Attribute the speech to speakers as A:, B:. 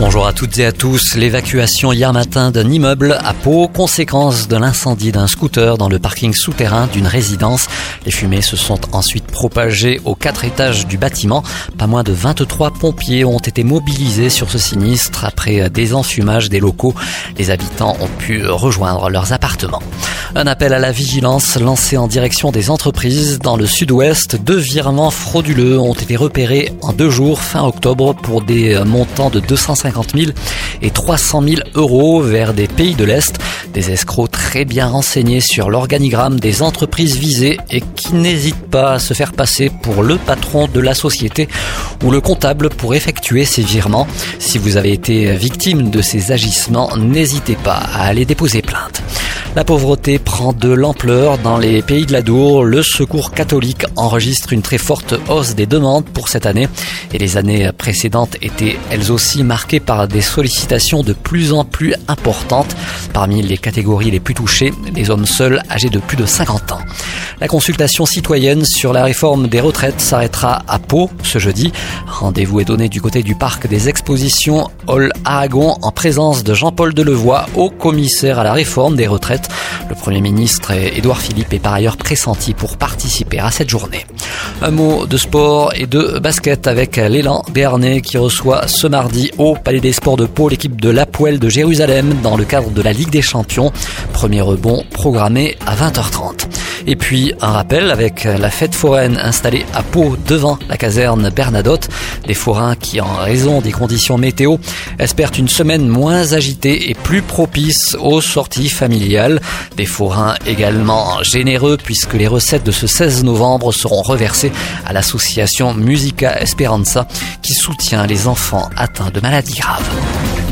A: Bonjour à toutes et à tous. L'évacuation hier matin d'un immeuble à Pau, conséquence de l'incendie d'un scooter dans le parking souterrain d'une résidence. Les fumées se sont ensuite propagées aux quatre étages du bâtiment. Pas moins de 23 pompiers ont été mobilisés sur ce sinistre après des enfumages des locaux. Les habitants ont pu rejoindre leurs appartements. Un appel à la vigilance lancé en direction des entreprises dans le sud-ouest. Deux virements frauduleux ont été repérés en deux jours fin octobre pour des montants de 250 000 et 300 000 euros vers des pays de l'Est. Des escrocs très bien renseignés sur l'organigramme des entreprises visées et qui n'hésitent pas à se faire passer pour le patron de la société ou le comptable pour effectuer ces virements. Si vous avez été victime de ces agissements, n'hésitez pas à aller déposer plainte. La pauvreté prend de l'ampleur dans les pays de la Dour. Le secours catholique enregistre une très forte hausse des demandes pour cette année et les années précédentes étaient elles aussi marquées par des sollicitations de plus en plus importantes. Parmi les catégories les plus touchées, les hommes seuls âgés de plus de 50 ans. La consultation citoyenne sur la réforme des retraites s'arrêtera à Pau ce jeudi. Rendez-vous est donné du côté du parc des expositions Hall Aragon en présence de Jean-Paul Delevoye, haut commissaire à la réforme des retraites le Premier ministre Édouard Philippe est par ailleurs pressenti pour participer à cette journée. Un mot de sport et de basket avec l'élan béarnais qui reçoit ce mardi au Palais des Sports de Pau l'équipe de l'Apoel de Jérusalem dans le cadre de la Ligue des Champions. Premier rebond programmé à 20h30. Et puis un rappel avec la fête foraine installée à Pau devant la caserne Bernadotte. Des forains qui, en raison des conditions météo, espèrent une semaine moins agitée et plus propice aux sorties familiales. Des forains également généreux puisque les recettes de ce 16 novembre seront reversées à l'association Musica Esperanza qui soutient les enfants atteints de maladies graves.